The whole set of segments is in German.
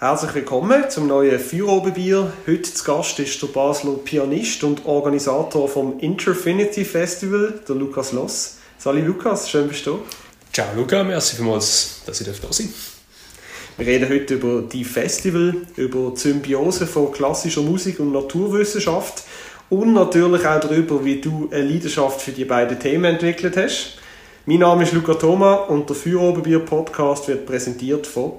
Herzlich willkommen zum neuen Feuerobenbier. Heute zu Gast ist der Basler Pianist und Organisator vom Interfinity Festival, der Lukas Loss. Sali Lukas, schön bist du Ciao Luca, merci vielmals, dass ich da sein Wir reden heute über die Festival, über die Symbiose von klassischer Musik und Naturwissenschaft und natürlich auch darüber, wie du eine Leidenschaft für die beiden Themen entwickelt hast. Mein Name ist Luca Thoma und der Feuerobenbier Podcast wird präsentiert von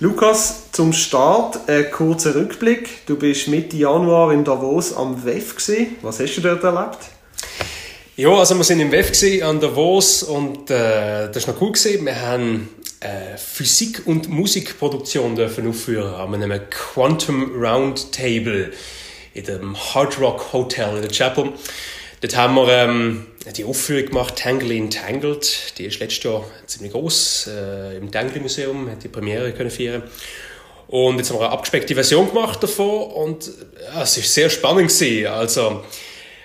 Lukas, zum Start ein kurzer Rückblick. Du bist Mitte Januar in Davos am WEF. Gewesen. Was hast du dort erlebt? Ja, also wir sind im WEF an Davos und äh, das war noch cool. Gewesen. Wir haben äh, Physik- und Musikproduktion dürfen aufführen an einem Quantum Roundtable in dem Hard Rock Hotel in der Chapel. Dort haben wir ähm, die Aufführung gemacht, Tangle in Tangled. Die ist letztes Jahr ziemlich groß äh, im Tangle Museum, hat die Premiere können feiern. Und jetzt haben wir eine abgespeckte Version gemacht davon und ja, es ist sehr spannend gewesen. Also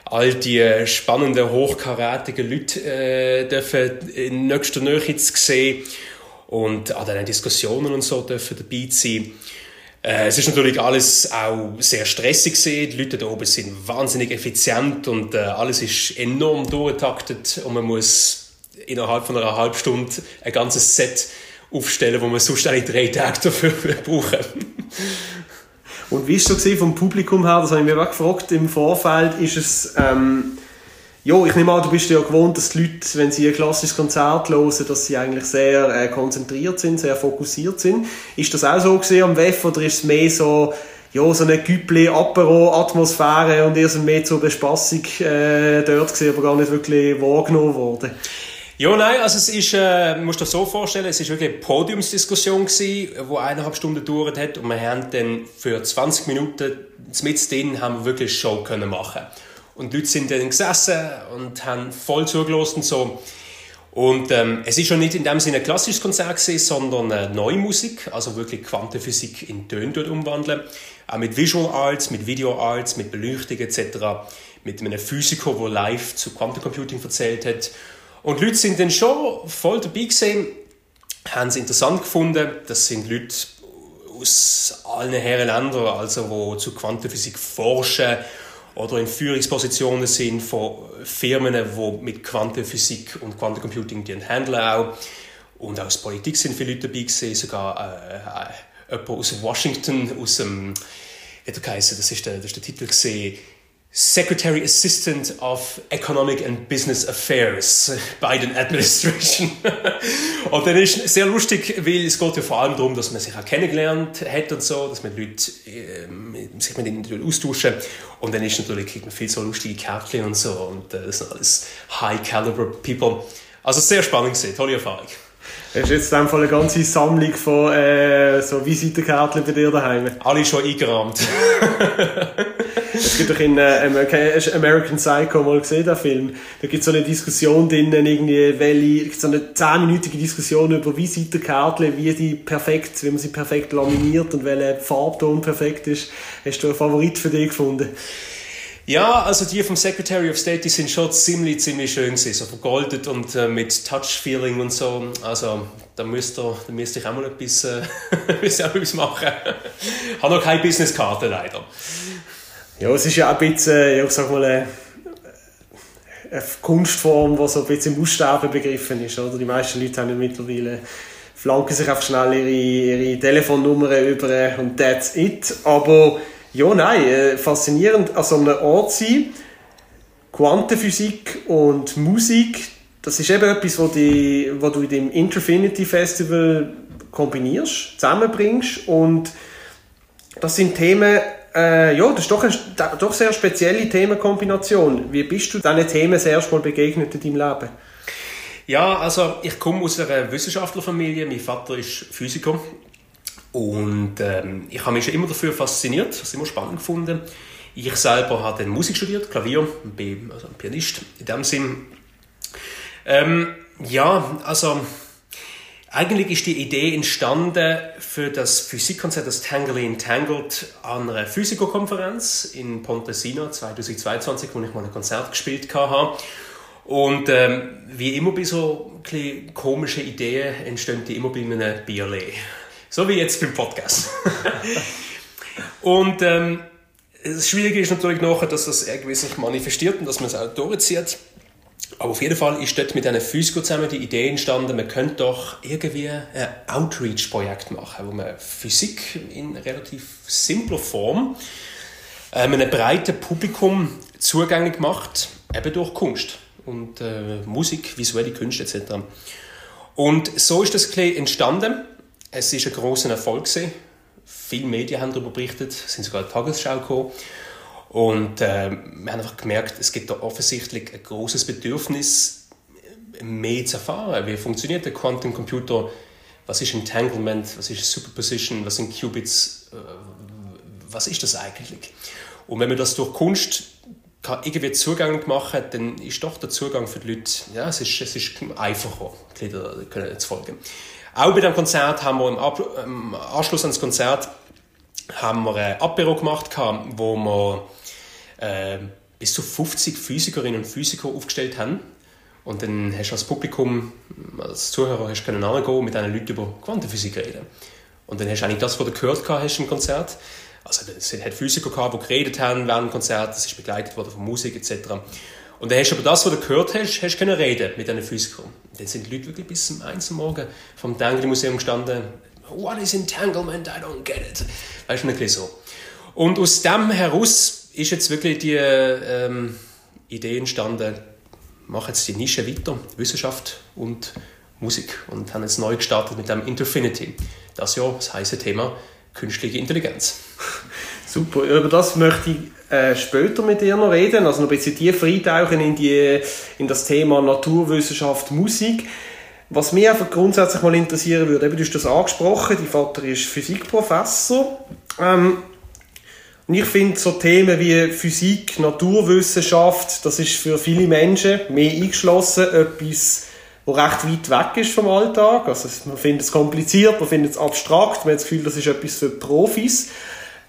all die spannenden, hochkarätigen Leute äh, dürfen in nächster Nähe zu sehen und an den Diskussionen und so dürfen dabei sein. Äh, es ist natürlich alles auch sehr stressig gewesen. Die Leute da oben sind wahnsinnig effizient und äh, alles ist enorm durchgetaktet und man muss innerhalb von einer halben Stunde ein ganzes Set aufstellen, wo man sonst eigentlich drei Tage dafür brauchen. und wie ist es so vom Publikum her? Das habe ich mir auch gefragt im Vorfeld. Ist es ähm ja, ich nehme an, du bist ja gewohnt, dass die Leute, wenn sie ein klassisches Konzert hören, dass sie eigentlich sehr äh, konzentriert sind, sehr fokussiert sind. Ist das auch so gesehen am WEF oder ist es mehr so, ja, so eine Güppli Apero Atmosphäre und ihr seid mehr zur Bespassung äh, dort gesehen, aber gar nicht wirklich wahrgenommen worden? Ja, nein, also es ist, äh, musst dir so vorstellen, es ist wirklich eine Podiumsdiskussion gewesen, die eineinhalb Stunden gedauert hat und wir haben dann für 20 Minuten mit drin haben wir wirklich Show können machen und die Leute sind dann gesessen und haben voll zugelassen und so. Und ähm, es ist schon nicht in dem Sinne ein klassisches Konzert gewesen, sondern äh, neue Musik, also wirklich Quantenphysik in Töne umwandeln. Auch mit Visual Arts, mit Video Arts, mit Beleuchtung etc. Mit einem Physiker, der live zu Quantencomputing erzählt hat. Und die Leute sind dann schon voll dabei gewesen, haben es interessant gefunden. Das sind Leute aus allen Herren Ländern, also die zu Quantenphysik forschen oder in Führungspositionen sind von Firmen, die mit Quantenphysik und Quantencomputing handeln auch. Und aus Politik sind viele Leute dabei gewesen, sogar äh, äh, jemand aus Washington, aus dem, wie er geheißen, das ist der, das ist der Titel gesehen, Secretary Assistant of Economic and Business Affairs, Biden Administration. und dann ist sehr lustig, weil es geht ja vor allem darum, dass man sich auch kennengelernt hat und so, dass man Leute, äh, sich mit ihnen austauschen. Und dann ist natürlich, kriegt man viel so lustige Kärtchen und so. Und äh, das sind alles High-Caliber People. Also sehr spannend gewesen, tolle Erfahrung. Hast du jetzt in dem Fall eine ganze Sammlung von äh, so Visitenkärtchen bei dir daheim? Alle schon eingerahmt. es gibt doch in äh, American Psycho mal gesehen, der Film. Da gibt es so eine Diskussion drinnen, irgendwie, welche, so eine zehnminütige Diskussion über Visitenkärtchen, wie die perfekt, wie man sie perfekt laminiert und welcher Farbton perfekt ist. Hast du einen Favorit für dich gefunden? Ja, also die vom Secretary of State, die sind schon ziemlich, ziemlich schön gewesen, so vergoldet und äh, mit Touch-Feeling und so. Also da müsst ihr, da müsst ihr auch mal etwas, äh, etwas machen. Ich habe noch keine Businesskarte leider. Ja, es ist ja auch ein bisschen, ich sag mal, eine, eine Kunstform, die so ein bisschen im Aussterben begriffen ist. Oder? Die meisten Leute haben ja mittlerweile flanken sich einfach schnell ihre, ihre Telefonnummern über und that's it. Aber ja, nein, äh, faszinierend an so einem Ort sein. Quantenphysik und Musik, das ist eben etwas, was, die, was du in dem Interfinity Festival kombinierst, zusammenbringst und das sind Themen, äh, ja, das ist doch eine doch sehr spezielle Themenkombination. Wie bist du diesen Themen das erste Mal begegnet in deinem Leben? Ja, also ich komme aus einer Wissenschaftlerfamilie. Mein Vater ist Physiker Und ähm, ich habe mich schon immer dafür fasziniert, das immer spannend gefunden. Ich selber habe dann Musik studiert, Klavier, bin also ein Pianist in dem Sinn. Ähm, ja, also eigentlich ist die Idee entstanden für das Physikkonzert, das Tangley Entangled, an einer Physikerkonferenz in Pontesina 2022, wo ich mal ein Konzert gespielt habe. Und ähm, wie immer bei so komische Ideen entstehen die immer bei einem Bierle. So wie jetzt beim Podcast. und ähm, das Schwierige ist natürlich nachher, dass das irgendwie sich manifestiert und dass man es auch durchzieht. Aber auf jeden Fall ist dort mit einem Physiker zusammen die Idee entstanden, man könnte doch irgendwie ein Outreach-Projekt machen, wo man Physik in relativ simpler Form ähm, einem breiten Publikum zugänglich macht, eben durch Kunst und äh, Musik, visuelle Künste etc. Und so ist das ein entstanden. Es ist ein großer Erfolg gewesen. Viele Medien haben darüber berichtet, sind sogar in die Tagesschau gekommen. Und äh, wir haben einfach gemerkt, es gibt da offensichtlich ein großes Bedürfnis, mehr zu erfahren. Wie funktioniert der Quantum Computer? Was ist Entanglement? Was ist Superposition? Was sind Qubits? Äh, was ist das eigentlich? Und wenn man das durch Kunst kann irgendwie zugänglich machen, dann ist doch der Zugang für die Leute, ja, es ist, es ist einfacher, die Leute zu folgen. Auch bei dem Konzert haben wir im, Ab im Anschluss an das Konzert haben wir ein Apero gemacht, wo wir äh, bis zu 50 Physikerinnen und Physiker aufgestellt haben. Und dann hast du als Publikum, als Zuhörer, hast du können gehen, mit diesen Leuten über Quantenphysik reden. Und dann hast du eigentlich das, was du gehört hast im Konzert. Also es hat Physiker gehabt, die geredet haben während dem Konzert, das ist begleitet worden von Musik etc. Und dann hast du aber das, was du gehört hast, hast können reden mit diesen Physikern. Und dann sind die Leute wirklich bis zum 1 Uhr morgen vom Tangle Museum gestanden. What is entanglement? I don't get it. Weißt du, ein bisschen so. Und aus dem heraus ist jetzt wirklich die ähm, Idee entstanden, mache jetzt die Nische weiter, Wissenschaft und Musik und haben jetzt neu gestartet mit dem Interfinity. Das ja das heiße Thema künstliche Intelligenz. Super, über das möchte ich äh, später mit dir noch reden, also noch ein bisschen tiefer eintauchen in, die, in das Thema Naturwissenschaft, Musik. Was mich einfach grundsätzlich mal interessieren würde, eben, du hast das angesprochen, dein Vater ist Physikprofessor. Ähm, und ich finde so Themen wie Physik, Naturwissenschaft, das ist für viele Menschen, mehr eingeschlossen, etwas, das recht weit weg ist vom Alltag. Also man findet es kompliziert, man findet es abstrakt, man hat das Gefühl, das ist etwas für Profis.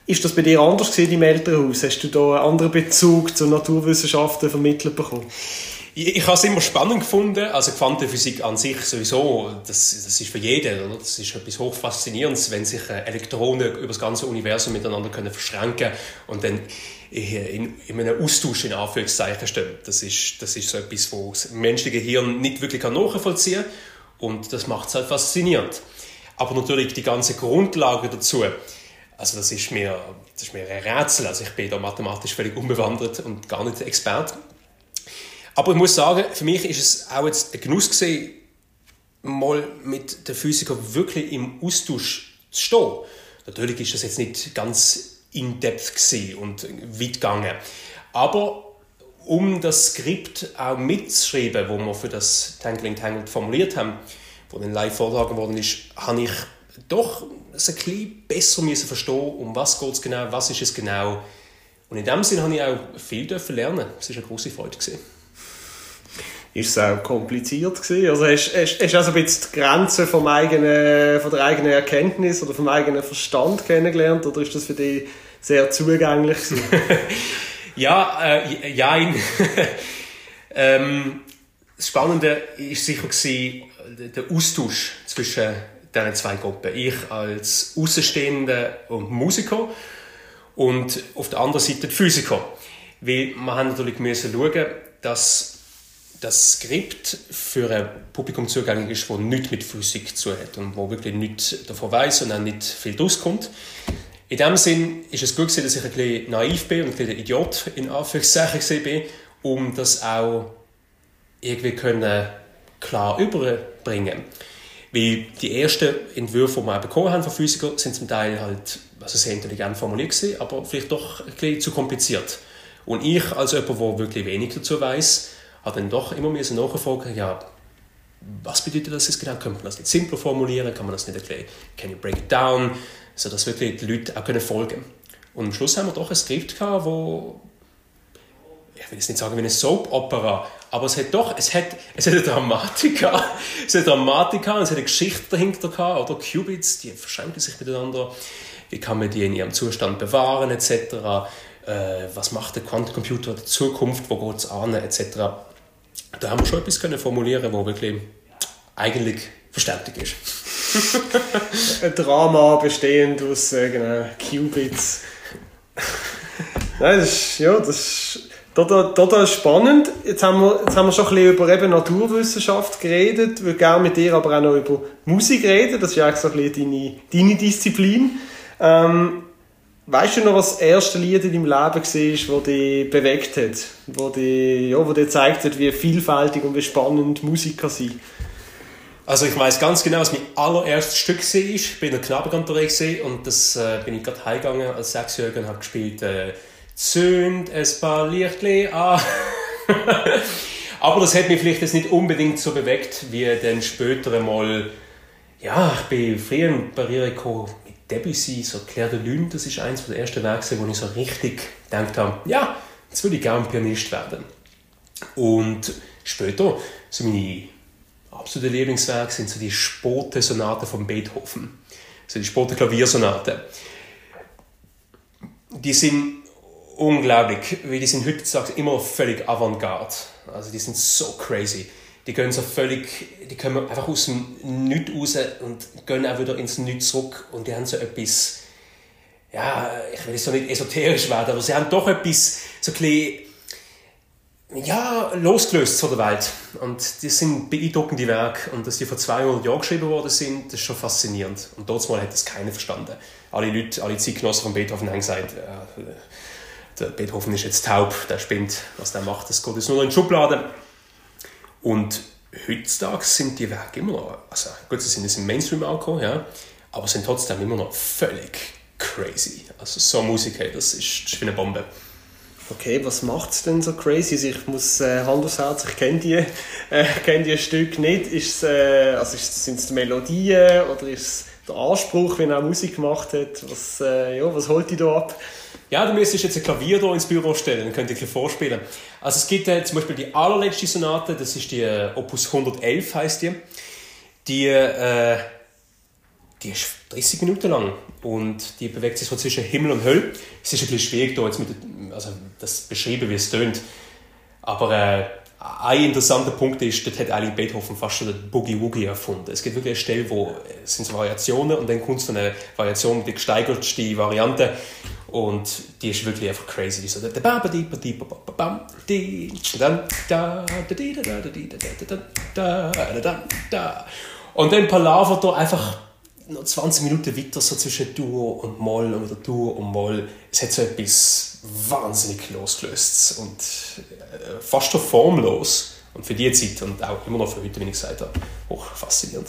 Ist das bei dir anders gesehen im Elternhaus? Hast du da einen anderen Bezug zu Naturwissenschaften vermittelt bekommen? Ich, ich habe es immer spannend gefunden. Also Quantenphysik an sich sowieso, das, das ist für jeden, oder? Das ist etwas hochfaszinierendes, wenn sich äh, Elektronen über das ganze Universum miteinander können verschränken und dann in, in einem Austausch in Anführungszeichen stehen. Das ist, das ist so etwas, was das menschliche Hirn nicht wirklich nachvollziehen kann und das macht es halt faszinierend. Aber natürlich die ganze Grundlage dazu, also das ist mir, das ist mir ein Rätsel. Also ich bin da mathematisch völlig unbewandert und gar nicht Experte. Aber ich muss sagen, für mich ist es auch jetzt ein Genuss gewesen, mal mit den Physikern wirklich im Austausch zu stehen. Natürlich ist das jetzt nicht ganz in-depth und weit gegangen. Aber um das Skript auch mitzuschreiben, wo wir für das Tangling Tangled formuliert haben, wo dann live vorgetragen worden ist, habe ich doch ein bisschen besser müssen verstehen, um was geht es genau, was ist es genau. Und in dem Sinne habe ich auch viel lernen. Es war eine große Freude. Gewesen ist es auch kompliziert gewesen? Also hast, hast, hast also ein bisschen die Grenzen vom eigenen, von der eigenen Erkenntnis oder vom eigenen Verstand kennengelernt oder ist das für dich sehr zugänglich ja, äh, ja, ähm, das Spannende war sicher gewesen, der Austausch zwischen diesen zwei Gruppen. Ich als Außenstehender und Musiker und auf der anderen Seite die Physiker. Weil wir haben natürlich müssen schauen, dass das Skript für ein Publikum zugänglich ist, das nichts mit Physik zu hat und wo wirklich nichts davon weiß und dann nicht viel draus kommt. In dem Sinn ist es gut gewesen, dass ich ein bisschen naiv bin und ein bisschen Idiot in Anführungszeichen bin, um das auch irgendwie können klar überbringen. Weil die ersten Entwürfe, die wir bekommen haben von Physikern, sind zum Teil halt also sehr intelligent formuliert gewesen, aber vielleicht doch ein bisschen zu kompliziert. Und ich als jemand, der wirklich wenig dazu weiß, habe dann doch immer müssen nachfragen, ja, was bedeutet das jetzt genau? Kann man das nicht simpler formulieren? Kann man das nicht erklären? Can you break it down? Sodass wirklich die Leute auch können folgen Und am Schluss haben wir doch ein Skript gehabt, wo ich will jetzt nicht sagen wie eine Soap-Opera, aber es hat doch, es hat, es hat eine Dramatik gehabt. Es hat eine Dramatik gehabt, es hat eine Geschichte dahinter gehabt, oder Qubits, die verschränken sich miteinander. Wie kann man die in ihrem Zustand bewahren, etc. Äh, was macht der Quantencomputer der Zukunft, wo geht es an, etc. Da haben wir schon etwas können formulieren, wo wirklich eigentlich verständlich ist. Ein Drama bestehend aus äh, genau, Qubits. Nein, das ist, ja, das ist total, total spannend. Jetzt haben, wir, jetzt haben wir schon ein bisschen über Naturwissenschaft geredet. Ich würde gerne mit dir aber auch noch über Musik reden. Das ist ja so ein bisschen deine, deine Disziplin. Ähm, weißt du noch, was das erste Lied in deinem Leben war, das dich bewegt hat? Wo, die, ja, wo dir gezeigt hat, wie vielfältig und wie spannend Musik kann sein also ich weiß ganz genau, was mein allererstes Stück war. Ich bin in der Knabenkantorei und das äh, bin ich gerade heimgegangen als Sechsjähriger und habe gespielt äh, «Zünd es paar Lichtli an». Aber das hat mich vielleicht jetzt nicht unbedingt so bewegt, wie dann später einmal, ja, ich bin früher in Barriere gekommen Debussy, so Claire de Lune, das ist eins der ersten Werke, wo ich so richtig gedacht habe, ja, jetzt würde ich gerne Pianist werden. Und später, so meine absolute Lieblingswerke sind so die Spote-Sonate von Beethoven. So die Spote-Klaviersonate. Die sind unglaublich, weil die sind heutzutage immer völlig avantgarde. Also die sind so crazy. Die gehen so völlig, die kommen einfach aus dem Nichts raus und gehen auch wieder ins Nichts zurück und die haben so etwas, ja, ich will jetzt so nicht esoterisch werden, aber sie haben doch etwas, so ein bisschen, ja, losgelöst von der Welt. Und das sind beeindruckende Werke. Und dass die vor 200 Jahren geschrieben worden sind, das ist schon faszinierend. Und dort hat das keiner verstanden. Alle Leute, alle Zeitgenossen von Beethoven haben gesagt, äh, der Beethoven ist jetzt taub, der spinnt, was der macht, das geht jetzt nur in die Schublade. Und heutzutage sind die Werke immer noch, also gut, sie sind jetzt im Mainstream angekommen, ja, aber sind trotzdem immer noch völlig crazy. Also so Musik, das ist, das ist wie eine Bombe. Okay, was macht es denn so crazy? Also ich muss äh, Hand aufs Herz, ich kenne die, äh, kenn die Stück nicht. Äh, also sind es die Melodien oder ist es der Anspruch, wenn er Musik gemacht hat? Was, äh, ja, was holt die da ab? Ja, du müsstest jetzt ein Klavier hier ins Büro stellen, dann könnt ihr vorspielen. Also es gibt äh, zum Beispiel die allerletzte Sonate, das ist die äh, Opus 111 heißt die. Die, äh, die ist 30 Minuten lang und die bewegt sich so zwischen Himmel und Hölle. Es ist ein bisschen schwierig, da jetzt mit, also das beschreiben, wie es tönt. Aber äh, ein interessanter Punkt ist, dort hat eigentlich Beethoven fast schon den Boogie Woogie erfunden. Es gibt wirklich eine Stelle, wo es sind so Variationen und dann kommt so eine Variation mit der gesteigertsten Variante und die ist wirklich einfach crazy. Die so und dann palavert da einfach noch 20 Minuten weiter so zwischen Dur und Moll wieder Dur und Moll. Es hat so etwas wahnsinnig losgelöst und äh, fast schon formlos. Und für die Zeit und auch immer noch für heute, wie ich gesagt habe, hoch faszinierend.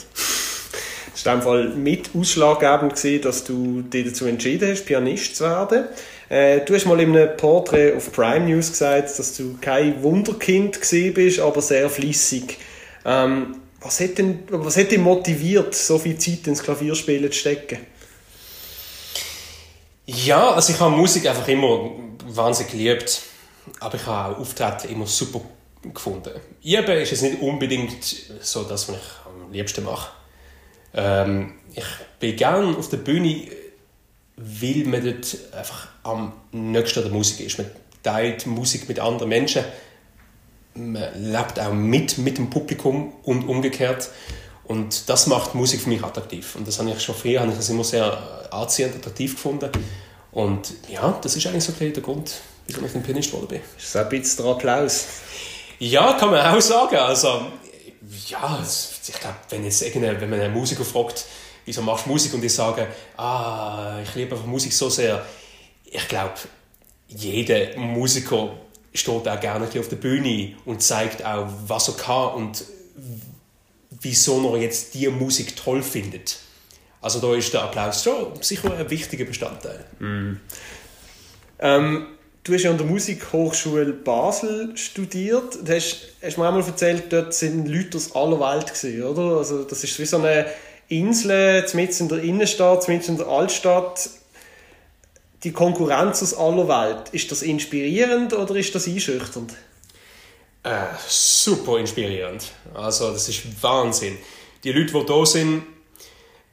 War in Fall mit ausschlaggebend, gewesen, dass du dich dazu entschieden hast, Pianist zu werden. Äh, du hast mal in einem Porträt auf Prime News gesagt, dass du kein Wunderkind bist, aber sehr flüssig. Ähm, was hat, was hat dich motiviert, so viel Zeit ins Klavierspielen zu stecken? Ja, also ich habe Musik einfach immer wahnsinnig geliebt, aber ich habe auch Auftreten immer super gefunden. Üben ist es nicht unbedingt so das, was ich am liebsten mache. Ähm, ich bin gerne auf der Bühne, weil man dort einfach am nächsten der Musik ist. Man teilt Musik mit anderen Menschen, man lebt auch mit, mit dem Publikum und umgekehrt. Und das macht Musik für mich attraktiv. Und das habe ich schon früher habe ich das immer sehr anziehend, attraktiv gefunden. Und ja, das ist eigentlich so der Grund, wieso ich ein Pianist geworden bin. Ist das ein bisschen der Applaus? Ja, kann man auch sagen. Also, ja, ich glaube, wenn, wenn man einen Musiker fragt, wieso machst du Musik und die sagen, ah, ich liebe einfach Musik so sehr. Ich glaube, jeder Musiker steht auch gerne auf der Bühne und zeigt auch, was er kann und wieso er jetzt die Musik toll findet. Also da ist der Applaus schon sicher ein wichtiger Bestandteil. Mm. Ähm, du hast ja an der Musikhochschule Basel studiert. Du hast, hast mir einmal erzählt, dort sind Leute aus aller Welt gewesen, oder? Also das ist wie so eine Insel, zumindest in der Innenstadt, zumindest in der Altstadt. Die Konkurrenz aus aller Welt, ist das inspirierend oder ist das einschüchternd? Äh, super inspirierend. Also das ist Wahnsinn. Die Leute, die da sind,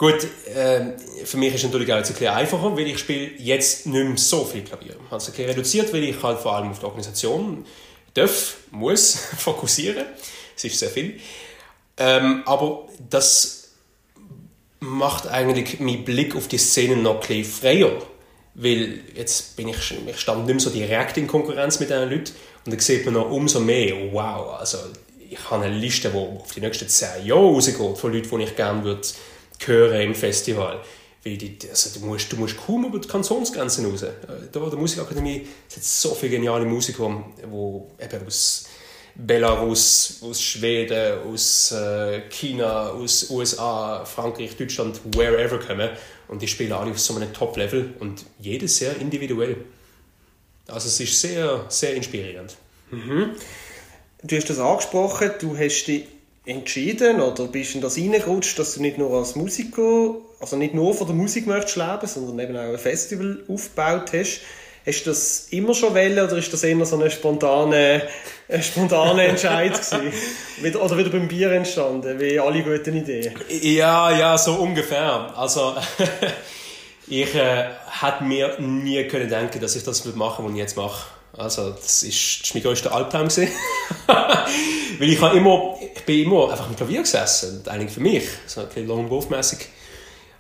Gut, äh, für mich ist natürlich auch ein bisschen einfacher, weil ich spiele jetzt nicht mehr so viel Klavier. Also ein bisschen reduziert, weil ich halt vor allem auf die Organisation darf, muss fokussieren. Es ist sehr viel. Ähm, aber das macht eigentlich meinen Blick auf die Szene noch ein bisschen freier. Weil jetzt bin ich, ich stand nicht mehr so direkt in Konkurrenz mit diesen Leuten und dann sieht man noch umso mehr, wow, also ich habe eine Liste, die auf die nächsten zehn Jahre rausgeht, von Leuten, die ich gerne würde hören im Festival. Weil die, also du, musst, du musst kaum über die Kantonsgrenzen raus. Da der Musikakademie es hat so viele geniale Musiker, die eben aus Belarus, aus Schweden, aus äh, China, aus USA, Frankreich, Deutschland, wherever kommen. Und die spielen alle auf so einem Top-Level und jedes sehr individuell. Also es ist sehr, sehr inspirierend. Mhm. Du hast das angesprochen, du hast dich entschieden oder bist du in das reingerutscht, dass du nicht nur als Musiker, also nicht nur von der Musik möchtest leben, sondern eben auch ein Festival aufgebaut hast? Hast du das immer schon wollen oder ist das eher so eine spontane, eine spontane Entscheid gewesen? Oder wieder beim Bier entstanden, wie alle guten Ideen? Ja, ja, so ungefähr. Also, ich äh, hätte mir nie können denken, dass ich das machen was ich jetzt mache. Also, das ist, das ist mein größter Albtraum Weil ich habe immer, ich bin immer einfach am Klavier gesessen, eigentlich für mich, so ein bisschen Lone Wolf-mässig.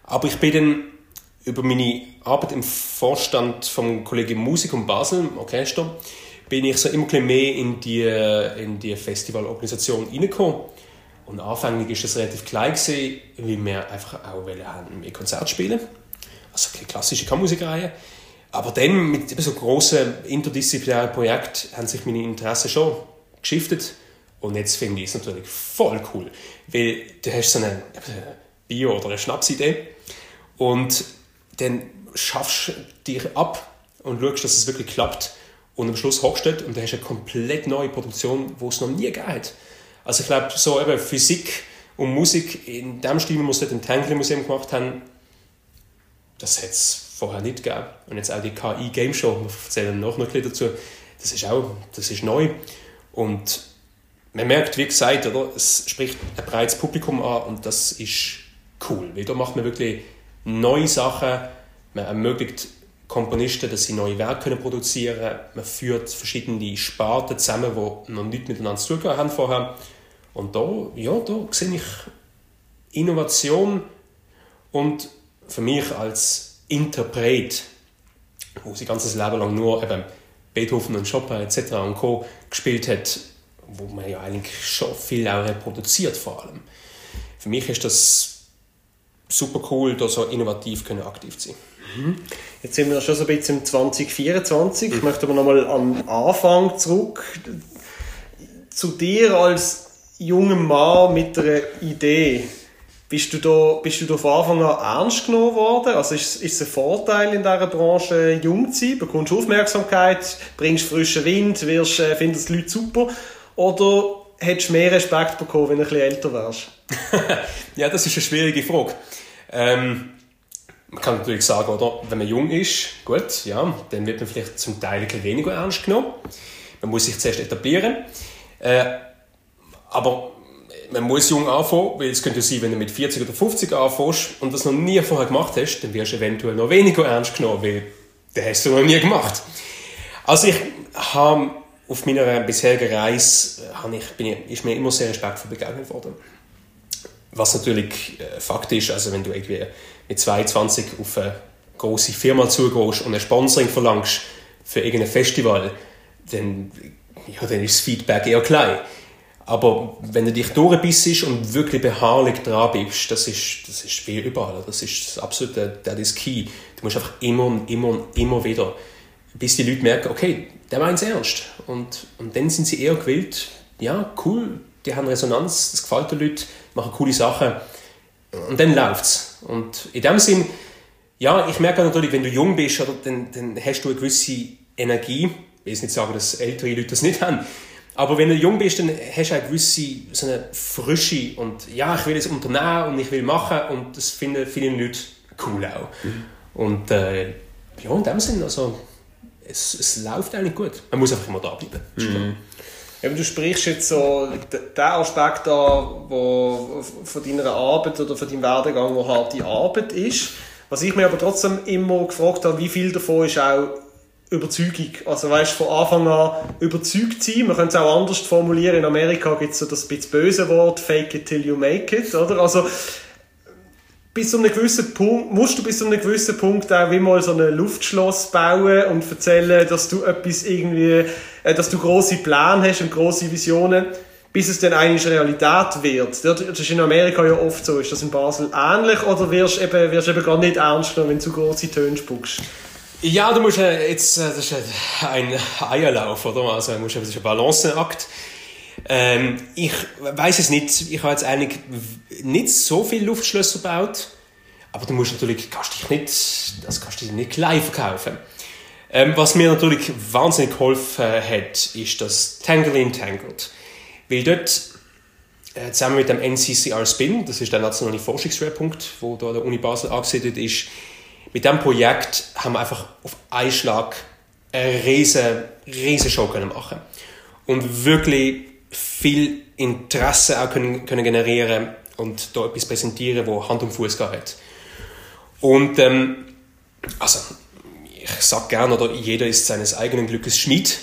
Aber ich bin dann über meine Arbeit im Vorstand vom Kollegium Musik und Basel, Orchester, bin ich so immer ein mehr in die, in die Festivalorganisation reingekommen. Und anfänglich war das relativ klein, gewesen, weil wir einfach auch haben, mehr Konzerte spielen Also eine klassische Kammermusikreihe. Aber dann mit so grossen interdisziplinären Projekten haben sich meine Interessen schon geschiftet. Und jetzt finde ich es natürlich voll cool, weil du hast so eine Bio- oder eine Schnapsidee und dann schaffst du dich ab und schaust, dass es wirklich klappt und am Schluss hochst du und dann hast du eine komplett neue Produktion, die es noch nie gegeben. Also ich glaube, so eben Physik und Musik in dem Stil, wie wir es dort im Tankley Museum gemacht haben, das hat es vorher nicht gegeben. Und jetzt auch die KI Game Show, wir erzählen noch ein bisschen dazu, das ist auch, das ist neu. Und man merkt, wie gesagt, oder, es spricht ein breites Publikum an und das ist cool. Weil da macht man wirklich neue Sachen, man ermöglicht Komponisten, dass sie neue Werke können produzieren können. Man führt verschiedene Sparten zusammen, die noch nicht miteinander zu haben vorher. Und da, ja, da sehe ich Innovation und für mich als Interpret, wo sie ganzes Leben lang nur eben Beethoven und Chopin etc. und Co. gespielt hat, wo man ja eigentlich schon viel auch reproduziert vor allem. Für mich ist das super cool, da so innovativ können aktiv zu sein. Mhm. Jetzt sind wir schon so ein bisschen im 2024. Mhm. Ich möchte aber nochmal am Anfang zurück. Zu dir als jungem Mann mit einer Idee. Bist du da, bist du da von Anfang an ernst genommen worden? Also ist, ist es ein Vorteil in dieser Branche, jung zu sein? Bekommst du Aufmerksamkeit, bringst frischen Wind, wirst, äh, findest die Leute super? Oder hättest du mehr Respekt bekommen, wenn du ein bisschen älter wärst? ja, das ist eine schwierige Frage. Ähm, man kann natürlich sagen, oder, wenn man jung ist, gut, ja, dann wird man vielleicht zum Teil ein weniger ernst genommen. Man muss sich zuerst etablieren. Äh, aber man muss jung anfangen, weil es könnte sein, wenn du mit 40 oder 50 anfängst und das noch nie vorher gemacht hast, dann wirst du eventuell noch weniger ernst genommen, weil das hast du noch nie gemacht. Also ich habe auf meiner bisherigen Reise habe ich, bin ich, ist mir immer sehr respektvoll begegnet worden. Was natürlich äh, Fakt ist, also wenn du irgendwie mit 22 auf eine große Firma zugehst und ein Sponsoring verlangst für irgendein Festival, dann, ja, dann ist das Feedback eher klein. Aber wenn du dich durchbissst und wirklich beharrlich dran bleibst, das ist, das ist wie überall. Das ist das absolute, das ist key. Du musst einfach immer und immer und immer wieder, bis die Leute merken, okay, der meint es ernst. Und, und dann sind sie eher gewillt, ja, cool, die haben Resonanz, das gefällt den Leuten, machen coole Sachen. Und dann läuft es. Und in dem Sinn, ja, ich merke natürlich, wenn du jung bist, oder, dann, dann hast du eine gewisse Energie. Ich will jetzt nicht sagen, dass ältere Leute das nicht haben. Aber wenn du jung bist, dann hast du eine gewisse so eine Frische und ja, ich will es unternehmen und ich will machen und das finden viele Leute cool auch. Mhm. Und äh, ja, in dem Sinne, also es, es läuft eigentlich gut. Man muss einfach immer da bleiben. Mhm. Eben, du sprichst jetzt so den Aspekt an, wo von deiner Arbeit oder von deinem Werdegang, wo harte Arbeit ist. Was ich mir aber trotzdem immer gefragt habe, wie viel davon ist auch Überzeugung. Also weißt von Anfang an überzeugt sein. Man könnte es auch anders formulieren. In Amerika gibt es so das bisschen böse Wort, fake it till you make it, oder? Also bis zu einem gewissen Punkt, musst du bis zu einem gewissen Punkt auch wie mal so ein Luftschloss bauen und erzählen, dass du etwas irgendwie, äh, dass du große Pläne hast und große Visionen, bis es dann eigentlich Realität wird. Das ist in Amerika ja oft so. Ist das in Basel ähnlich oder wirst du eben, wirst eben gar nicht ernst genommen, wenn du zu große Töne spuckst? Ja, du musst äh, jetzt, äh, das ist ein Eierlauf, oder? Also, du musst, das ist ein Balanceakt. Ähm, ich weiß es nicht. Ich habe jetzt eigentlich nicht so viele Luftschlösser gebaut. Aber du musst natürlich, kannst dich nicht, das kannst du nicht gleich verkaufen. Ähm, was mir natürlich wahnsinnig geholfen hat, ist das Tangle in Tangled. Weil dort äh, zusammen mit dem NCCR Spin, das ist der nationale Forschungsschwerpunkt, wo da der Uni Basel angesiedelt ist, mit diesem Projekt haben wir einfach auf einen Schlag eine riesige, riesige Show können machen und wirklich viel Interesse auch können, können generieren und da etwas präsentieren, wo Hand und Fuß hat. Und ähm, also ich sage gerne, oder jeder ist seines eigenen Glückes Schmied.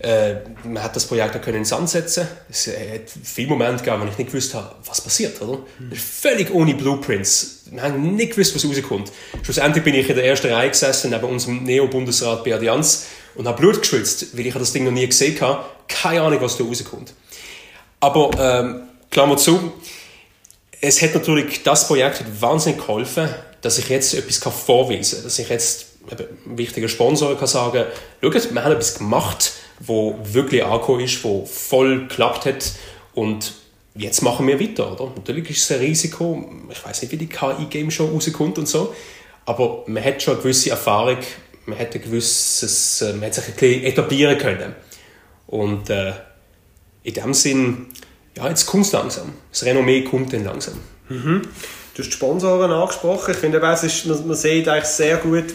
Äh, man hat das Projekt auch können setzen. Es hat viele Momente gegeben, wo ich nicht gewusst habe, was passiert, oder? Mhm. Völlig ohne Blueprints. Wir haben nicht gewusst, was rauskommt. Schlussendlich bin ich in der ersten Reihe gesessen, neben unserem Neo-Bundesrat Beat Jans und habe Blut geschwitzt, weil ich das Ding noch nie gesehen habe. Keine Ahnung, was da rauskommt. Aber, ähm, Klammer zu, es hat natürlich, das Projekt hat wahnsinnig geholfen, dass ich jetzt etwas vorweisen kann. Dass ich jetzt eben, wichtiger Sponsor kann sagen, schaut, wir haben etwas gemacht, wo wirklich angekommen ist, wo voll geklappt hat und jetzt machen wir weiter, oder? Natürlich ist es ein Risiko, ich weiß nicht, wie die KI-Game schon rauskommt und so, aber man hat schon eine gewisse Erfahrung, man hat, ein gewisses, äh, man hat sich ein bisschen etablieren können. Und äh, in dem Sinn, ja, jetzt kommt es langsam. Das Renommee kommt dann langsam. Mhm. Du hast die Sponsoren angesprochen. Ich finde, es ist, man, man sieht eigentlich sehr gut,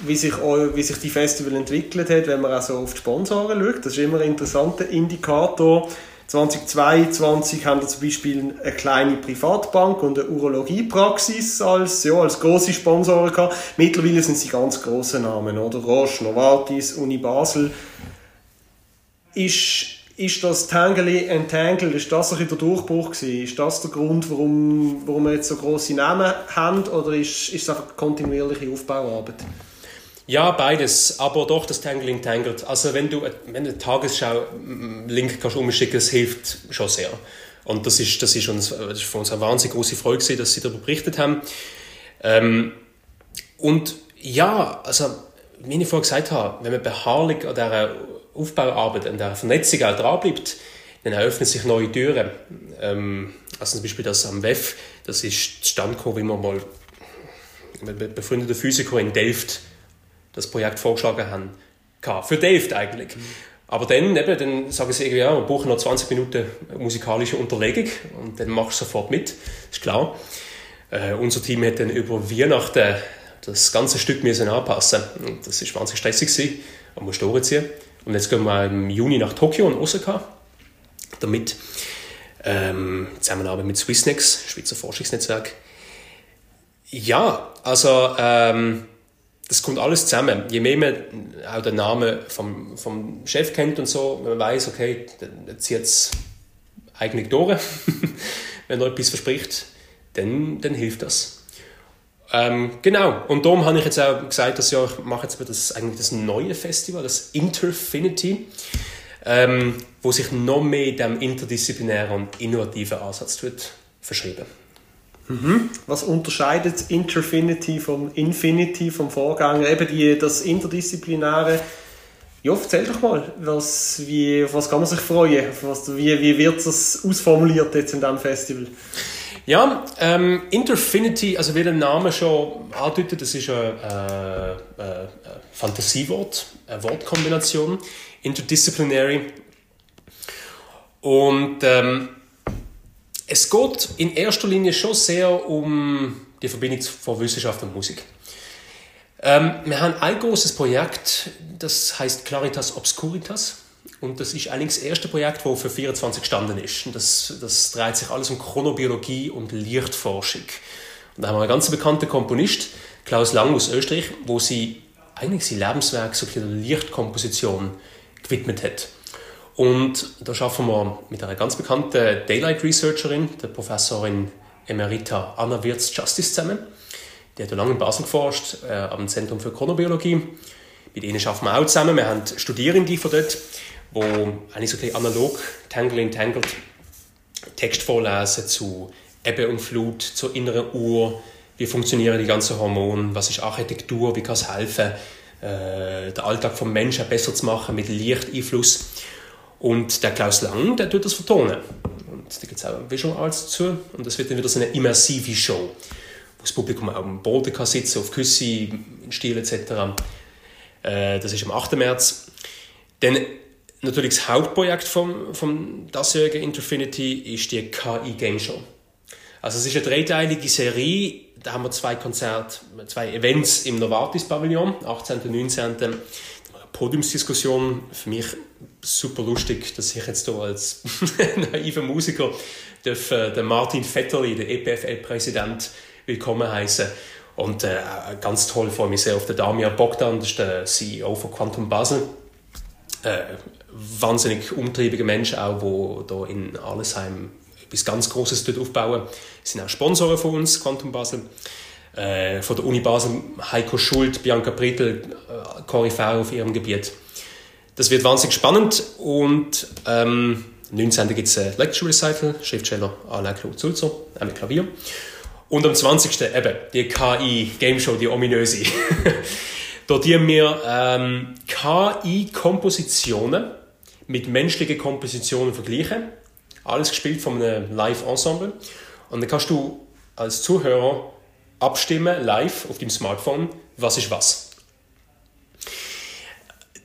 wie sich, wie sich die Festival entwickelt hat, wenn man auch so auf die Sponsoren schaut. Das ist immer ein interessanter Indikator. 2022 haben wir zum Beispiel eine kleine Privatbank und eine Urologiepraxis als, ja, als grosse Sponsoren gehabt. Mittlerweile sind sie ganz grosse Namen, oder? Roche, Novartis, Uni Basel. Ist, ist das Tangeli Entangled, ist das ein der Durchbruch gewesen? Ist das der Grund, warum, warum wir jetzt so grosse Namen haben? Oder ist, ist es einfach kontinuierliche Aufbauarbeit? Ja, beides, aber doch das Tangling Tangled. Also wenn du, wenn du Tagesschau-Link kannst umschicken, das hilft schon sehr. Und das ist, das ist, uns, das ist für uns eine wahnsinnig große Freude gewesen, dass sie darüber berichtet haben. Ähm, und ja, also wie ich vorhin gesagt habe, wenn man beharrlich an dieser Aufbauarbeit, an dieser Vernetzung auch dranbleibt, dann eröffnen sich neue Türen. Ähm, also zum Beispiel das am WEF, das ist zustande gekommen, wie man mal mit befreundeten Physiker in Delft das Projekt vorgeschlagen haben. Für Dave eigentlich. Mhm. Aber dann, eben, dann sagen sie irgendwie, ja, wir brauchen noch 20 Minuten musikalische Unterlegung und dann machst du sofort mit, ist klar. Äh, unser Team hat dann über Weihnachten das ganze Stück müssen anpassen und das ist wahnsinnig stressig gewesen. Man muss durchziehen. Und jetzt gehen wir im Juni nach Tokio und Osaka, damit ähm, Zusammenarbeit mit Swissnex, Schweizer Forschungsnetzwerk. Ja, also ähm, das kommt alles zusammen. Je mehr man auch den Namen vom, vom Chef kennt und so, wenn man weiß, okay, dann zieht es eigentlich durch, wenn er etwas verspricht, dann, dann hilft das. Ähm, genau, und darum habe ich jetzt auch gesagt, dass ja, ich mache jetzt das, eigentlich das neue Festival, das Interfinity, ähm, wo sich noch mehr dem interdisziplinären und innovativen Ansatz tut, verschrieben. Mhm. Was unterscheidet Interfinity vom Infinity vom Vorgänger? Eben die, das Interdisziplinäre. Ja, erzähl doch mal, was, wie, was kann man sich freuen? Was, wie, wie wird das ausformuliert jetzt in diesem Festival? Ja, ähm, Interfinity, also wie der Name schon andeutet, das ist ein äh, äh, Fantasiewort, eine Wortkombination, interdisciplinary. Und ähm, es geht in erster Linie schon sehr um die Verbindung von Wissenschaft und Musik. Ähm, wir haben ein großes Projekt, das heißt Claritas Obscuritas. Und das ist allerdings das erste Projekt, das für 24 gestanden ist. Und das, das dreht sich alles um Chronobiologie und Lichtforschung. Und da haben wir einen ganz bekannten Komponist, Klaus Lang aus Österreich, wo sie eigentlich sein Lebenswerk so der Lichtkomposition gewidmet hat. Und da schaffen wir mit einer ganz bekannten Daylight Researcherin, der Professorin Emerita Anna Wirtz-Justice zusammen. Die hat lange in Basel geforscht, äh, am Zentrum für Chronobiologie. Mit ihnen arbeiten wir auch zusammen. Wir haben Studierende von dort, die eigentlich so analog, Tangle in Tangled, Text vorlesen zu Ebbe und Flut, zur inneren Uhr, wie funktionieren die ganzen Hormone, was ist Architektur, wie kann es helfen, äh, den Alltag vom Menschen besser zu machen mit Lichteinfluss. Und der Klaus Lang, der tut das vertonen. Und da gibt es auch Visual Arts dazu. Und das wird dann wieder so eine immersive Show, wo das Publikum auch am Boden kann sitzen, auf Küsse, in Stil etc. Äh, das ist am 8. März. Dann natürlich das Hauptprojekt vom, vom diesjährigen Interfinity ist die KI Game Show. Also es ist eine dreiteilige Serie. Da haben wir zwei Konzerte, zwei Events im Novartis Pavillon, 18. und 19. Podiumsdiskussion. Für mich super lustig, dass ich jetzt hier als naiver Musiker darf, äh, den Martin Vetterli, den EPFL-Präsident, willkommen heißen. Und äh, ganz toll freue mich sehr auf den Damir Bogdan, das ist der CEO von Quantum Basel. Äh, wahnsinnig umtriebiger Mensch, auch, wo da in Allesheim etwas ganz Großes dort aufbauen. Sie sind auch Sponsoren von uns, Quantum Basel. Äh, von der Uni Basel Heiko Schuld, Bianca Brittel, äh, Koryphäe auf ihrem Gebiet. Das wird wahnsinnig spannend und ähm, 19. gibt es ein Lecture Recital, Schriftsteller Alain Claude Sulzer, mit Klavier. Und am 20. eben die KI Game Show, die ominöse. Dort haben wir ähm, KI-Kompositionen mit menschlichen Kompositionen vergleichen. Alles gespielt von einem Live-Ensemble. Und dann kannst du als Zuhörer abstimmen, live auf dem Smartphone, was ist was.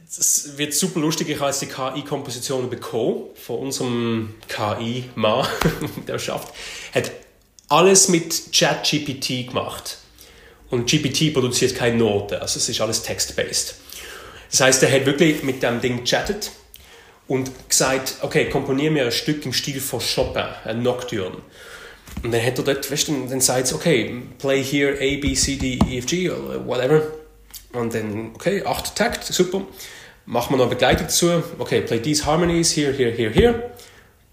Es wird super lustig. Ich habe jetzt die KI-Kompositionen bekommen von unserem KI-Mann, der schafft. Hat alles mit ChatGPT gemacht. Und GPT produziert keine Noten, also es ist alles text-based. Das heißt, er hat wirklich mit dem Ding chattet und gesagt, okay, komponier mir ein Stück im Stil von Chopin, ein Nocturne. Und dann hat er dort, weißt du, dann sagt es, okay, play here A, B, C, D, E, F, G oder whatever. Und dann, okay, acht Takt, super. Machen wir noch eine Begleitung dazu. Okay, play these harmonies, here, here, here, here.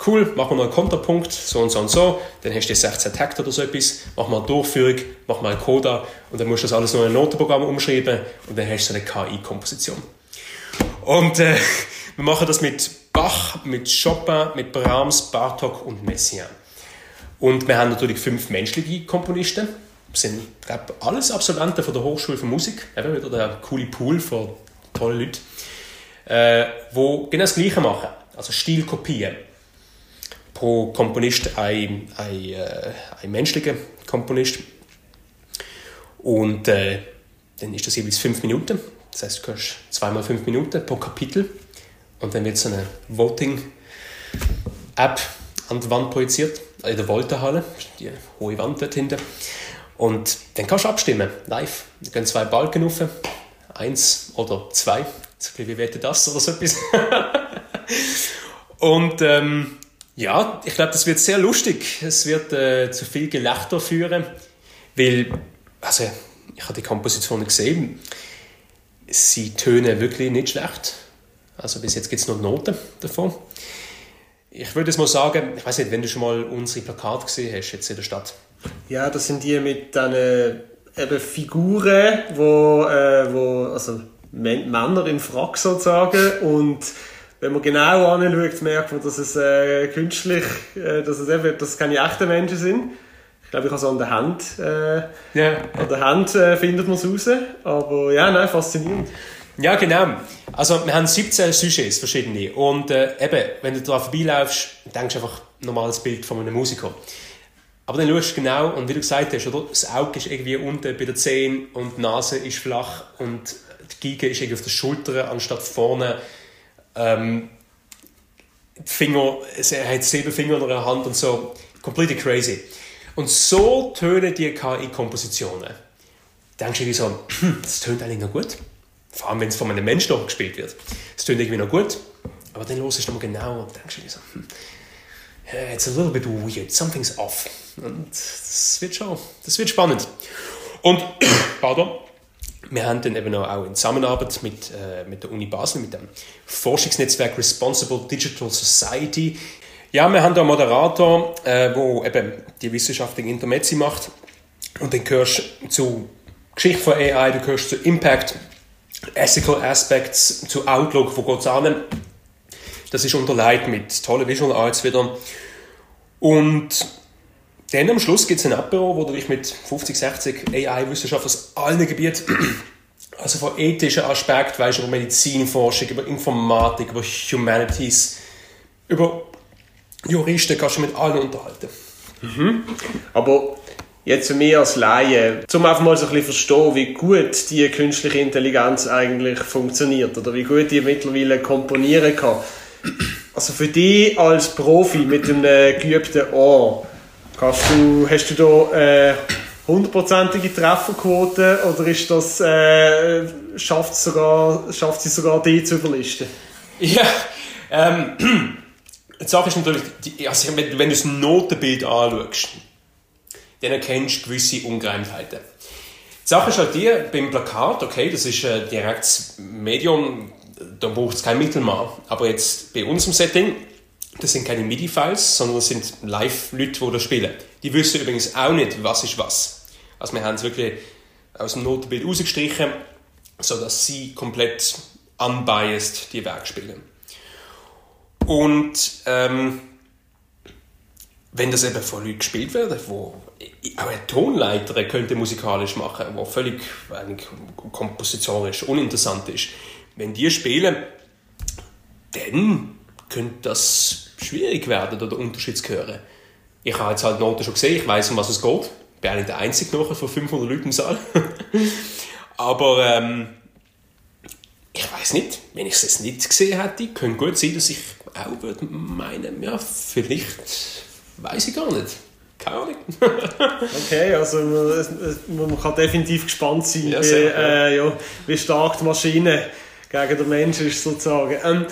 Cool, machen wir noch einen Konterpunkt, so und so und so. Dann hast du 16 Takt oder so etwas. Machen wir eine Durchführung, machen wir einen Coda und dann musst du das alles noch in ein Notenprogramm umschreiben und dann hast du eine KI-Komposition. Und äh, wir machen das mit Bach, mit Chopin, mit Brahms, Bartok und Messiaen. Und wir haben natürlich fünf menschliche Komponisten. Das sind, glaube alles Absolventen von der Hochschule für Musik. Eben wieder der coole Pool von tollen Leuten. Äh, wo genau das Gleiche machen. Also Stilkopien pro Komponist ein, ein, äh, ein menschlicher Komponist. Und äh, dann ist das jeweils fünf Minuten. Das heißt, du kannst zweimal fünf Minuten pro Kapitel. Und dann wird so eine Voting-App an die Wand projiziert, in der Volta-Halle, die hohe Wand dort hinten. Und dann kannst du abstimmen, live. Da gehen zwei Balken rauf, eins oder zwei, so wie wette das oder so etwas. Und ähm, ja, ich glaube, das wird sehr lustig. Es wird äh, zu viel Gelächter führen, weil, also, ich habe die Komposition gesehen. Sie tönen wirklich nicht schlecht. Also bis jetzt gibt es noch Noten davon. Ich würde es mal sagen, ich weiß nicht, wenn du schon mal unsere Plakate gesehen hast jetzt in der Stadt. Ja, das sind die mit diesen eben Figuren, wo, äh, wo also Männer in Frack sozusagen und wenn man genau anschaut, merkt man, dass es äh, künstlich, äh, dass es eben, dass es keine echten Menschen sind. Ich glaube, ich habe es an der Hand, äh, yeah. an der Hand äh, findet man es raus. Aber ja, nein, faszinierend. Ja, genau. Also wir haben 17 Sujets, verschiedene. Und äh, eben, wenn du da vorbeilaufst, denkst du einfach ein normales Bild von einem Musiker. Aber dann schaust du genau, und wie du gesagt hast, oder? das Auge ist irgendwie unten bei der Zehen und die Nase ist flach und die Geige ist irgendwie auf der Schulter anstatt vorne. Ähm, die Finger, er hat sieben Finger in der Hand und so. Completely crazy. Und so tönen die KI-Kompositionen. Denkst du irgendwie so, das tönt eigentlich noch gut. Vor allem, wenn es von einem Menschen noch gespielt wird. Es tönt irgendwie noch gut. Aber dann hörst du mal genau und denkst irgendwie so, hm, it's a little bit weird, something's off. Und das wird schon, das wird spannend. Und, pardon, wir haben dann eben auch in Zusammenarbeit mit, äh, mit der Uni Basel, mit dem Forschungsnetzwerk Responsible Digital Society. Ja, wir haben da einen Moderator, äh, wo eben die wissenschaftliche Intermezzi macht. Und dann gehörst du zu Geschichte von AI, du gehörst zu Impact, Ethical Aspects, zu Outlook, es an. Das ist unterlegt mit tollen Visual Arts wieder. Und dann am Schluss gibt es ein Apero, wo du dich mit 50, 60 AI-Wissenschaftlern aus allen Gebieten, also von ethischen Aspekten, weißt, über Medizinforschung, über Informatik, über Humanities, über Juristen, kannst du mit allen unterhalten. Mhm. Aber jetzt für mich als Laie, um einfach mal so ein bisschen verstehen, wie gut die künstliche Intelligenz eigentlich funktioniert oder wie gut die mittlerweile komponieren kann. Also für dich als Profi mit einem geübten Ohr, Kannst du, hast du da äh, hundertprozentige Trefferquote oder ist das, äh, schafft, sogar, schafft sogar die zu überlisten? Ja, ähm, die Sache ist natürlich, also wenn, wenn du das Notenbild anschaust, dann erkennst du gewisse Ungereimtheiten. Die Sache ist halt die, beim Plakat, okay, das ist ein direktes Medium, da braucht es kein Mittelmaß. Aber jetzt bei unserem Setting, das sind keine MIDI-Files, sondern das sind Live-Leute, die da spielen. Die wissen übrigens auch nicht, was ist was. Also wir haben es wirklich aus dem Notenbild rausgestrichen, sodass sie komplett unbiased die Werke spielen. Und ähm, wenn das eben von Leuten gespielt wird, wo auch ein Tonleiter könnte musikalisch machen, wo völlig kompositorisch uninteressant ist, wenn die spielen, dann könnte das schwierig werden, den Unterschied zu hören. Ich habe jetzt halt Noten schon gesehen, ich weiß, um was es geht. Ich bin eigentlich der Einzige noch von 500 Leuten im Saal. Aber ähm, ich weiß nicht, wenn ich es nicht gesehen hätte, könnte gut sein, dass ich auch würde meinen, ja, vielleicht weiß ich gar nicht. Keine Ahnung. okay, also man, man, kann definitiv gespannt sein, ja, wie, äh, ja, wie stark die Maschine gegen den Menschen ist sozusagen. Ähm,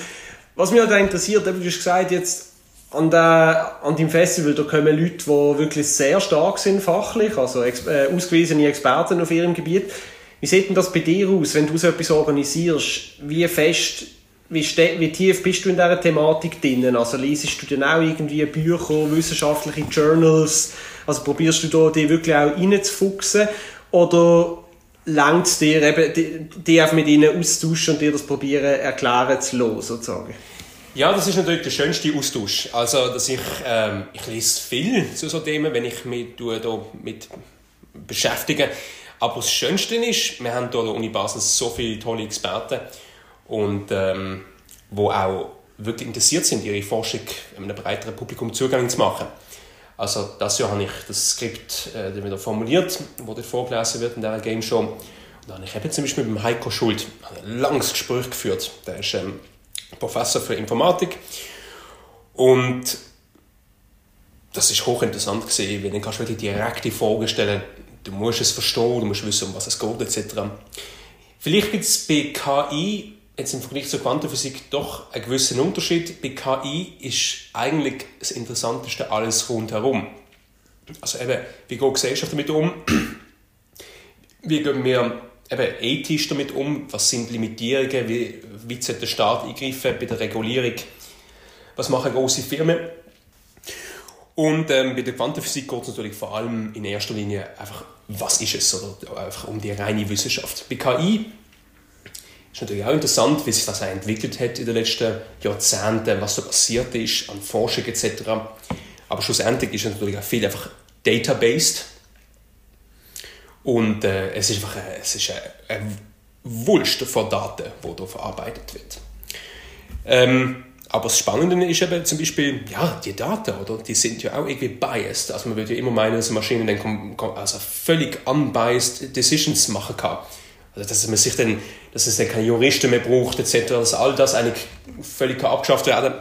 was mich halt interessiert, du hast gesagt, jetzt an, der, an dem Festival, da kommen Leute, die wirklich sehr stark sind fachlich, also äh, ausgewiesene Experten auf ihrem Gebiet. Wie sieht denn das bei dir aus, wenn du so etwas organisierst? Wie fest, wie, wie tief bist du in dieser Thematik drin? Also liest du dann auch irgendwie Bücher, wissenschaftliche Journals? Also probierst du da die wirklich auch reinzufuchsen? Oder langt es dir eben, die, einfach mit ihnen austauschen und dir das probieren erklären zu lassen, sozusagen? Ja, das ist natürlich der schönste Austausch. Also, dass ich, ähm, ich lese viel zu so Themen, wenn ich mich da mit beschäftige. Aber das Schönste ist, wir haben hier an der Uni Basel so viele tolle Experten und ähm, wo auch wirklich interessiert sind, ihre Forschung einem breiteren Publikum zugänglich zu machen. Also das Jahr habe ich das Skript äh, wieder formuliert, wo dort vorgelesen wird in dieser Game Show. Und dann habe ich eben zum Beispiel mit dem Heiko Schuld ein langes Gespräch geführt. Der ist ähm, Professor für Informatik. Und das ist hochinteressant gesehen, weil dann kannst du wirklich direkt die Frage stellen, du musst es verstehen, du musst wissen, um was es geht, etc. Vielleicht gibt es bei KI, jetzt im Vergleich zur Quantenphysik, doch einen gewissen Unterschied. Bei KI ist eigentlich das Interessanteste alles rundherum. Also eben, wie geht die Gesellschaft damit um? Wie gehen wir eben ethisch damit um? Was sind Limitierungen? Wie, wie sollte der Staat eingreifen bei der Regulierung? Was machen große Firmen? Und ähm, bei der Quantenphysik geht es natürlich vor allem in erster Linie einfach, was ist es, oder einfach um die reine Wissenschaft. Bei KI ist natürlich auch interessant, wie sich das entwickelt hat in den letzten Jahrzehnten, was so passiert ist an Forschung etc. Aber schlussendlich ist natürlich auch viel einfach data-based und äh, es ist einfach eine, es ist eine, eine Wulst von Daten, die hier verarbeitet wird. Ähm, Aber das Spannende ist eben zum Beispiel, ja, die Daten, oder? Die sind ja auch irgendwie biased. Also man würde ja immer meinen, dass eine Maschine dann also völlig unbiased Decisions machen kann. Also dass man sich dann, dass es dann keine Juristen mehr braucht, etc., dass all das eigentlich völlig abgeschafft werden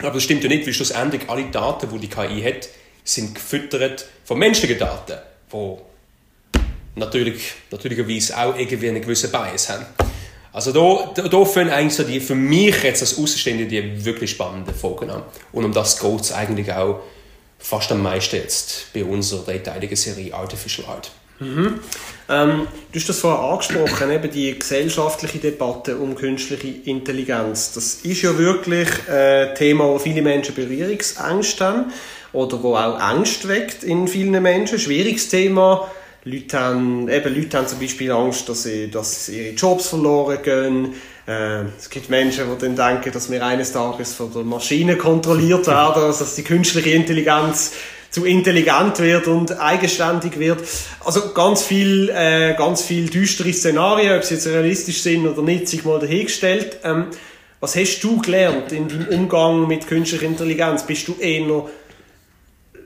Aber das stimmt ja nicht, weil schlussendlich alle Daten, die die KI hat, sind gefüttert von menschlichen Daten, die natürlich, natürlicherweise auch irgendwie einen gewissen Bias haben. Also da, da, da fangen eigentlich so die, für mich jetzt als Außenstehende die wirklich spannenden Folgen an. Und um das geht es eigentlich auch fast am meisten jetzt bei unserer dreiteiligen Serie Artificial Art. Mhm. Ähm, du hast das vorher angesprochen, eben die gesellschaftliche Debatte um künstliche Intelligenz. Das ist ja wirklich ein äh, Thema, wo viele Menschen Berührungsängste haben oder wo auch Angst weckt in vielen Menschen. Schwieriges Thema. Leute haben, eben Leute haben zum Beispiel Angst, dass, sie, dass ihre Jobs verloren gehen. Äh, es gibt Menschen, die dann denken, dass wir eines Tages von der Maschine kontrolliert werden, also dass die künstliche Intelligenz zu intelligent wird und eigenständig wird. Also ganz viel, äh, ganz viel düstere Szenarien, ob sie jetzt realistisch sind oder nicht, sich mal dahingestellt. Ähm, was hast du gelernt in deinem Umgang mit künstlicher Intelligenz? Bist du eher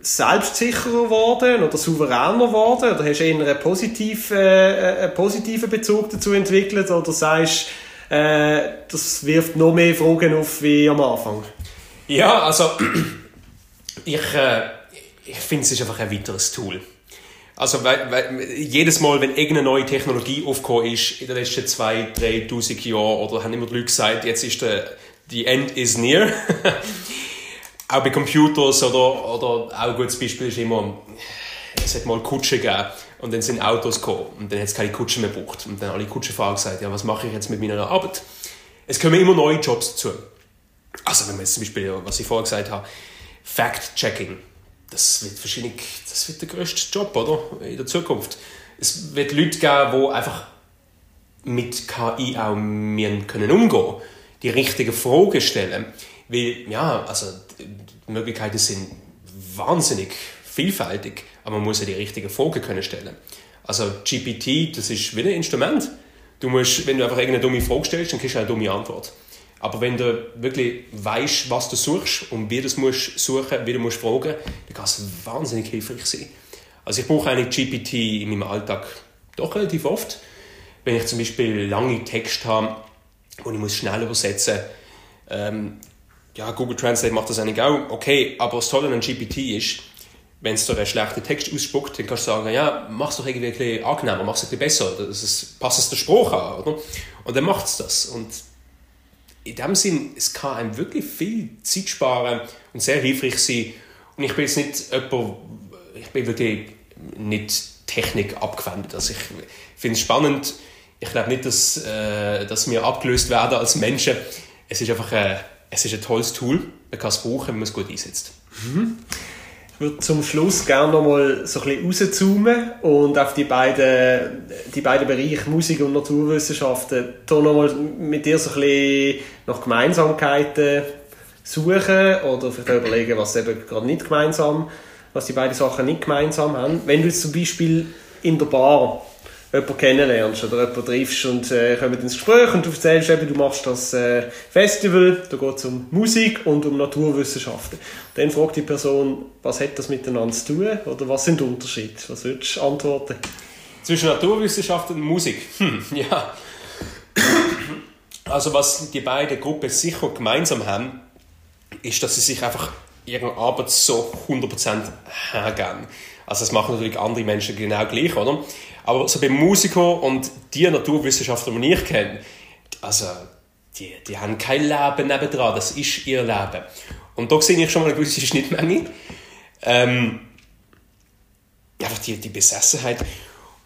selbstsicherer geworden oder souveräner geworden? Oder hast du eher einen positiven, äh, einen positiven Bezug dazu entwickelt? Oder sagst äh, das wirft noch mehr Fragen auf wie am Anfang? Ja, also ich... Äh ich finde, es ist einfach ein weiteres Tool. Also, weil, weil, jedes Mal, wenn irgendeine neue Technologie aufgekommen ist, in den letzten zwei, drei, tausend Jahren, oder haben immer die Leute gesagt, jetzt ist der, die End is near. auch bei Computers oder, oder auch ein gutes Beispiel ist immer, es hat mal Kutschen gegeben und dann sind Autos gekommen und dann hat es keine Kutschen mehr gebraucht. Und dann alle Kutschenfahrer gesagt, ja, was mache ich jetzt mit meiner Arbeit? Es kommen immer neue Jobs dazu. Also, wenn man jetzt zum Beispiel, was ich vorher gesagt habe, Fact-Checking das wird wahrscheinlich das wird der größte Job oder? in der Zukunft. Es wird Leute geben, die einfach mit KI auch umgehen können die richtigen Fragen stellen. Weil, ja, also die Möglichkeiten sind wahnsinnig vielfältig, aber man muss ja die richtigen Fragen können stellen. Also GPT, das ist wie ein Instrument. Du musst, wenn du einfach irgendeine dumme Frage stellst, dann kriegst du eine dumme Antwort. Aber wenn du wirklich weißt, was du suchst und wie du es musst suchen, wie du musst fragen, dann kann es wahnsinnig hilfreich sein. Also ich brauche eigentlich GPT in meinem Alltag doch relativ oft. Wenn ich zum Beispiel lange Texte habe und ich muss schnell übersetzen, ähm, ja, Google Translate macht das eigentlich auch, okay, aber das Tolle an GPT ist, wenn es dir einen schlechten Text ausspuckt, dann kannst du sagen, ja, mach es doch irgendwie ein bisschen angenehmer, mach es ein bisschen besser, das ist, passt es der Spruch an, oder? Und dann macht es das. Und in dem Sinn, es kann einem wirklich viel Zeit sparen und sehr hilfreich sein. Und ich bin jetzt nicht jemand, ich bin wirklich nicht Technik abgewendet. Also ich finde es spannend. Ich glaube nicht, dass, äh, dass wir abgelöst werden als Menschen. Es ist einfach ein, es ist ein tolles Tool. Man kann es brauchen, wenn man es gut einsetzt. Mhm würde zum Schluss gerne noch mal so ein bisschen rauszoomen und auf die beiden, die beiden Bereiche Musik und Naturwissenschaften da noch mal mit dir so ein bisschen nach Gemeinsamkeiten suchen oder vielleicht überlegen, was eben gerade nicht gemeinsam, was die beiden Sachen nicht gemeinsam haben. Wenn du jetzt zum Beispiel in der Bar jemanden kennenlernst oder jemanden triffst und äh, kommt ins Gespräch und du erzählst eben, du machst das äh, Festival, da geht es um Musik und um Naturwissenschaften. Dann fragt die Person, was hat das miteinander zu tun oder was sind die Unterschiede? Was würdest du antworten? Zwischen Naturwissenschaften und Musik? Hm, ja. Also was die beiden Gruppen sicher gemeinsam haben, ist, dass sie sich einfach ihre Arbeit so 100% hergeben. Also das machen natürlich andere Menschen genau gleich, oder? Aber so bei Musikern und die Naturwissenschaftler, die ich kenne, also die, die haben kein Leben nebendran, das ist ihr Leben. Und da sehe ich schon mal eine gewisse Schnittmenge. Ähm, einfach die, die Besessenheit.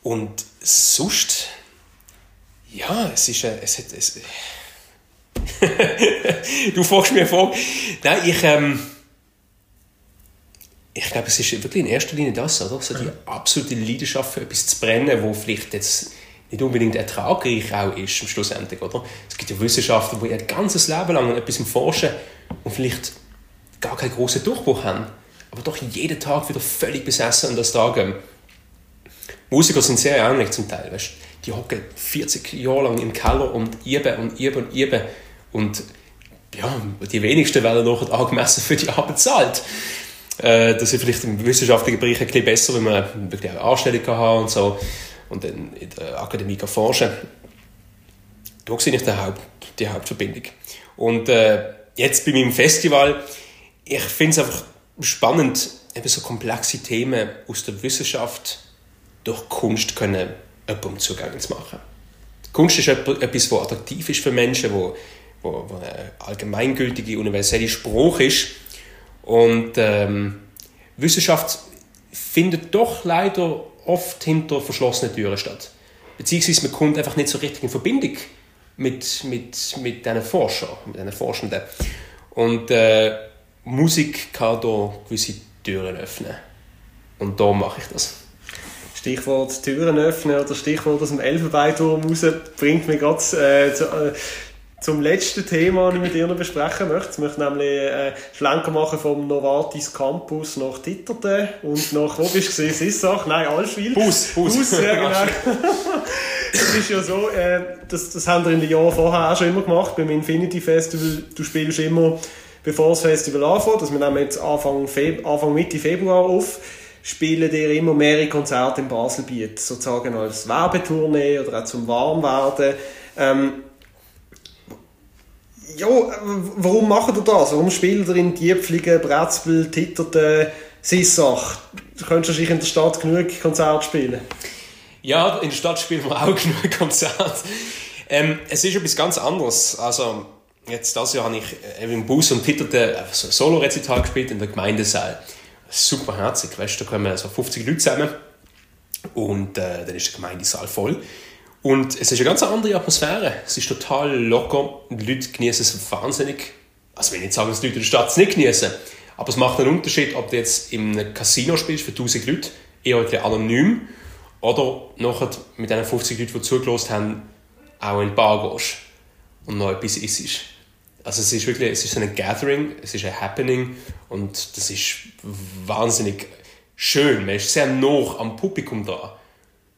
Und sonst, ja, es ist, es hat, es, du fragst mir vor, nein, ich, ähm, ich glaube, es ist wirklich in erster Linie das, oder? So die absolute Leidenschaft für etwas zu brennen, wo vielleicht jetzt nicht unbedingt ertragreich auch ist, am Schlussendlich, oder? Es gibt ja Wissenschaftler, die ihr ganzes Leben lang an etwas forschen und vielleicht gar keinen großen Durchbruch haben, aber doch jeden Tag wieder völlig besessen an das Tag. Musiker sind sehr ähnlich zum Teil, weißt? Die hocken 40 Jahre lang im Keller und üben und üben und üben und ja, die wenigsten werden nachher angemessen für die Arbeit zahlt. Äh, das ist vielleicht im wissenschaftlichen Bereich ein bisschen besser, wenn man wirklich eine Anstellung haben und so und dann in der Akademie forschen Da sehe ich die, Haupt, die Hauptverbindung. Und äh, jetzt bei meinem Festival, ich finde es einfach spannend, eben so komplexe Themen aus der Wissenschaft durch Kunst können jemandem zugänglich zu machen. Kunst ist etwas, was attraktiv ist für Menschen, wo, wo, wo ein allgemeingültiger, universeller Spruch ist. Und ähm, Wissenschaft findet doch leider oft hinter verschlossenen Türen statt. Beziehungsweise man kommt einfach nicht so richtig in Verbindung mit, mit, mit diesen Forschern, mit diesen Forschenden. Und äh, Musik kann da gewisse Türen öffnen. Und da mache ich das. Stichwort Türen öffnen oder Stichwort aus dem Elfenbeinturm raus bringt mich gerade äh, zu, äh, zum letzten Thema, das ich mit dir noch besprechen möchte. Ich möchte nämlich äh, Schlenker machen vom Novartis Campus nach Titterten und nach, wo bist du Sissach? Nein, Allschwil. Bus, Bus. Bus, ja genau. Es ist ja so, äh, das, das haben wir in den Jahren vorher auch schon immer gemacht, beim Infinity Festival. Du spielst immer, bevor das Festival anfängt, also wir nehmen jetzt Anfang, Feb Anfang Mitte Februar auf, spielen dir immer mehrere Konzerte im Baselbiet, sozusagen als Werbetournee oder auch zum Warmwerden. Ähm, ja, warum macht ihr das? Warum spielt ihr in Diepfligen, Bretzbel, Titterten, Sissach? Du könntest wahrscheinlich in der Stadt genug Konzerte spielen. Ja, in der Stadt spielen wir auch genug Konzerte. Ähm, es ist etwas ganz anderes. Also, jetzt das Jahr habe ich äh, im Bus und Titterten ein Solo-Rezital gespielt in der Gemeindesaal. Super herzig, weißt du, da kommen so 50 Leute zusammen und äh, dann ist der Gemeindesaal voll. Und es ist eine ganz andere Atmosphäre. Es ist total locker. Die Leute genießen es wahnsinnig. Also, ich will nicht sagen, dass die Leute in der Stadt es nicht genießen. Aber es macht einen Unterschied, ob du jetzt einem Casino spielst für 1000 Leute, eher ein anonym, oder nachher mit den 50 Leuten, die zugelassen haben, auch in die Bar gehst und noch etwas isst. Also es ist wirklich, es ist ein Gathering, es ist ein Happening und das ist wahnsinnig schön. Man ist sehr nah am Publikum da.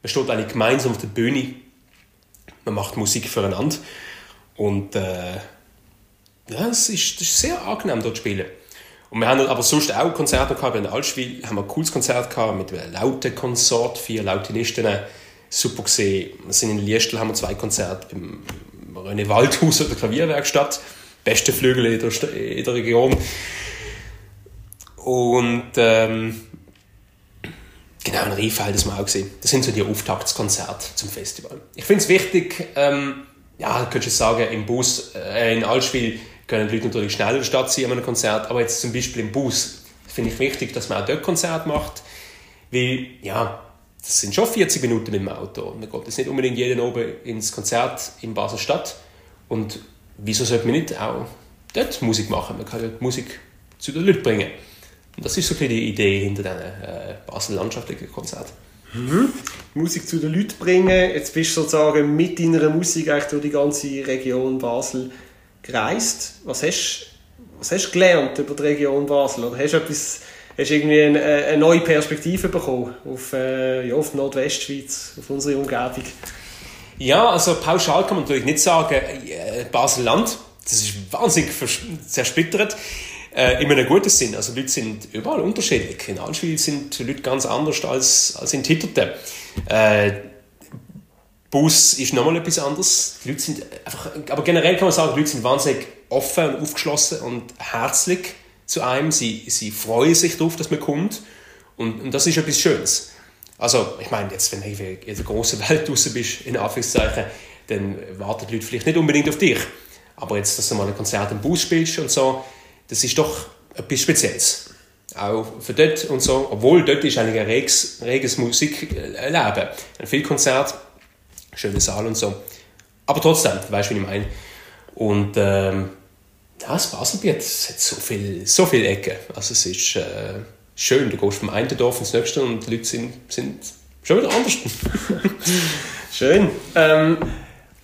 Man steht alle gemeinsam auf der Bühne man macht Musik füreinander. Und äh, ja, es ist, ist sehr angenehm dort zu spielen. Und wir haben aber sonst auch Konzerte gehabt. In Altschwil haben wir ein cooles Konzert gehabt mit einem lauten Konsort, vier Lautinisten. Super gesehen. Wir sind in Liestel haben wir zwei Konzerte beim René Waldhaus oder Klavierwerkstatt. Beste Flügel in der, in der Region. Und ähm, Genau, in Riefeld das wir auch gesehen. Das sind so die Auftaktskonzerte zum Festival. Ich finde es wichtig, ähm, ja, könntest du sagen, im Bus äh, in Allschwil können die Leute natürlich schneller in der Stadt sein an einem Konzert, aber jetzt zum Beispiel im Bus finde ich wichtig, dass man auch dort Konzert macht, weil, ja, das sind schon 40 Minuten mit dem Auto. Man geht jetzt nicht unbedingt jeden oben ins Konzert in Basel-Stadt und wieso sollte man nicht auch dort Musik machen? Man kann ja Musik zu den Leuten bringen. Und das ist so ein die Idee hinter diesem äh, Basel-landschaftlichen Konzert. Mhm. Musik zu den Leuten bringen. Jetzt bist du sozusagen mit deiner Musik eigentlich durch die ganze Region Basel gereist. Was hast, was hast du gelernt über die Region Basel? Oder hast du etwas, hast irgendwie eine, eine neue Perspektive bekommen auf, äh, ja, auf Nordwestschweiz, auf unsere Umgebung? Ja, also pauschal kann man natürlich nicht sagen, äh, Basel-Land, das ist wahnsinnig zersplittert. Äh, in einem guten Sinn. Also Leute sind überall unterschiedlich. In Allschwil sind Leute ganz anders als, als in Titterten. Äh, Bus ist nochmal etwas anderes. Die Leute sind einfach, aber generell kann man sagen, die Leute sind wahnsinnig offen und aufgeschlossen und herzlich zu einem. Sie, sie freuen sich darauf, dass man kommt. Und, und das ist etwas Schönes. Also, ich meine, jetzt, wenn du in der großen Welt draußen bist, in Anführungszeichen, dann warten die Leute vielleicht nicht unbedingt auf dich. Aber jetzt, dass du mal ein Konzert im Bus spielst und so, das ist doch etwas Spezielles. Auch für dort und so, obwohl dort ist eigentlich ein reges, reges Musikleben. Ein viel Konzert, schöner Saal und so. Aber trotzdem, du weißt, wie ich meine. Und ähm, das Baselbiet hat so viele so viel Ecken. Also es ist äh, schön, du gehst vom einen Dorf ins nächste und die Leute sind, sind schon wieder anders. schön. Ähm,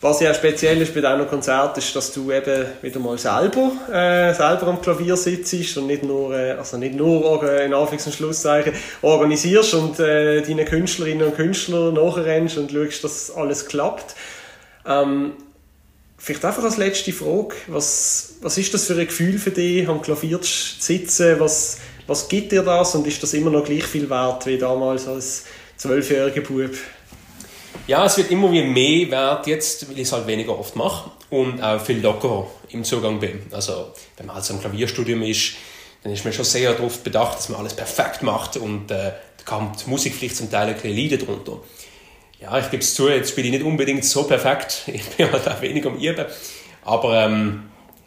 was ja speziell ist bei deinem Konzert, ist, dass du eben wieder mal selber, äh, selber am Klavier sitzt und nicht nur, äh, also nicht nur äh, in Anführungs- und Schlusszeichen organisierst und äh, deinen Künstlerinnen und Künstlern nachrennst und schaust, dass alles klappt. Ähm, vielleicht einfach als letzte Frage, was, was ist das für ein Gefühl für dich, am Klavier zu sitzen? Was, was gibt dir das und ist das immer noch gleich viel wert wie damals als zwölfjähriger Bub? Ja, es wird immer wie mehr wert jetzt, weil ich es halt weniger oft mache und auch viel lockerer im Zugang bin. Also, wenn man halt so im Klavierstudium ist, dann ist man schon sehr darauf bedacht, dass man alles perfekt macht und äh, da kommt die Musik vielleicht zum Teil ein bisschen Leiden drunter. Ja, ich gebe es zu, jetzt spiele ich nicht unbedingt so perfekt, ich bin halt auch weniger am Üben, aber ähm,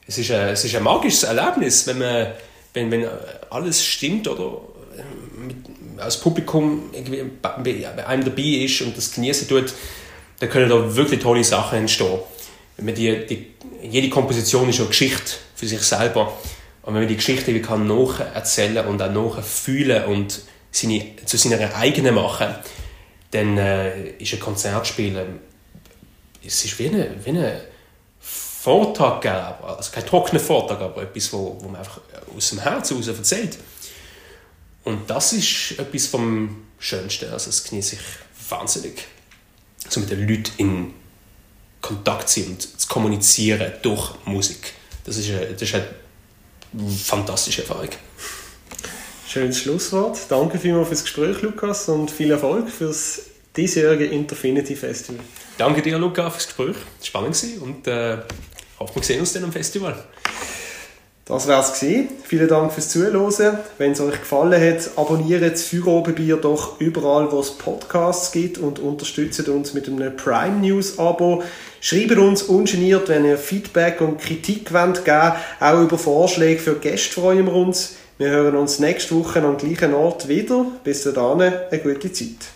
es, ist ein, es ist ein magisches Erlebnis, wenn, man, wenn, wenn alles stimmt oder äh, mit, als Publikum bei einem dabei ist und das genießen tut, dann können da wirklich tolle Sachen entstehen. Wenn man die, die, jede Komposition ist eine Geschichte für sich selber. Und wenn man die Geschichte wie kann nacherzählen und auch nachfühlen und seine, zu seiner eigenen machen, dann äh, ist ein Konzertspiel, es ist wie ein wie eine Vortrag, also kein trockener Vortrag, aber etwas, wo, wo man einfach aus dem Herzen heraus erzählt. Und das ist etwas vom Schönsten. Also das genieße ich wahnsinnig. So mit den Leuten in Kontakt zu sein und zu kommunizieren durch Musik. Das ist eine, das ist eine fantastische Erfahrung. Schönes Schlusswort. Danke vielmals fürs Gespräch, Lukas, und viel Erfolg fürs diesjährige Interfinity Festival. Danke dir, Lukas, fürs Gespräch. Spannend war und äh, hoffe, wir sehen uns dann am Festival. Das war es Vielen Dank fürs Zuhören. Wenn es euch gefallen hat, abonniert das doch überall, wo es Podcasts gibt und unterstützt uns mit einem Prime News Abo. Schreibt uns ungeniert, wenn ihr Feedback und Kritik wollt geben Auch über Vorschläge für Gäste freuen wir uns. Wir hören uns nächste Woche am gleichen Ort wieder. Bis dahin, eine gute Zeit.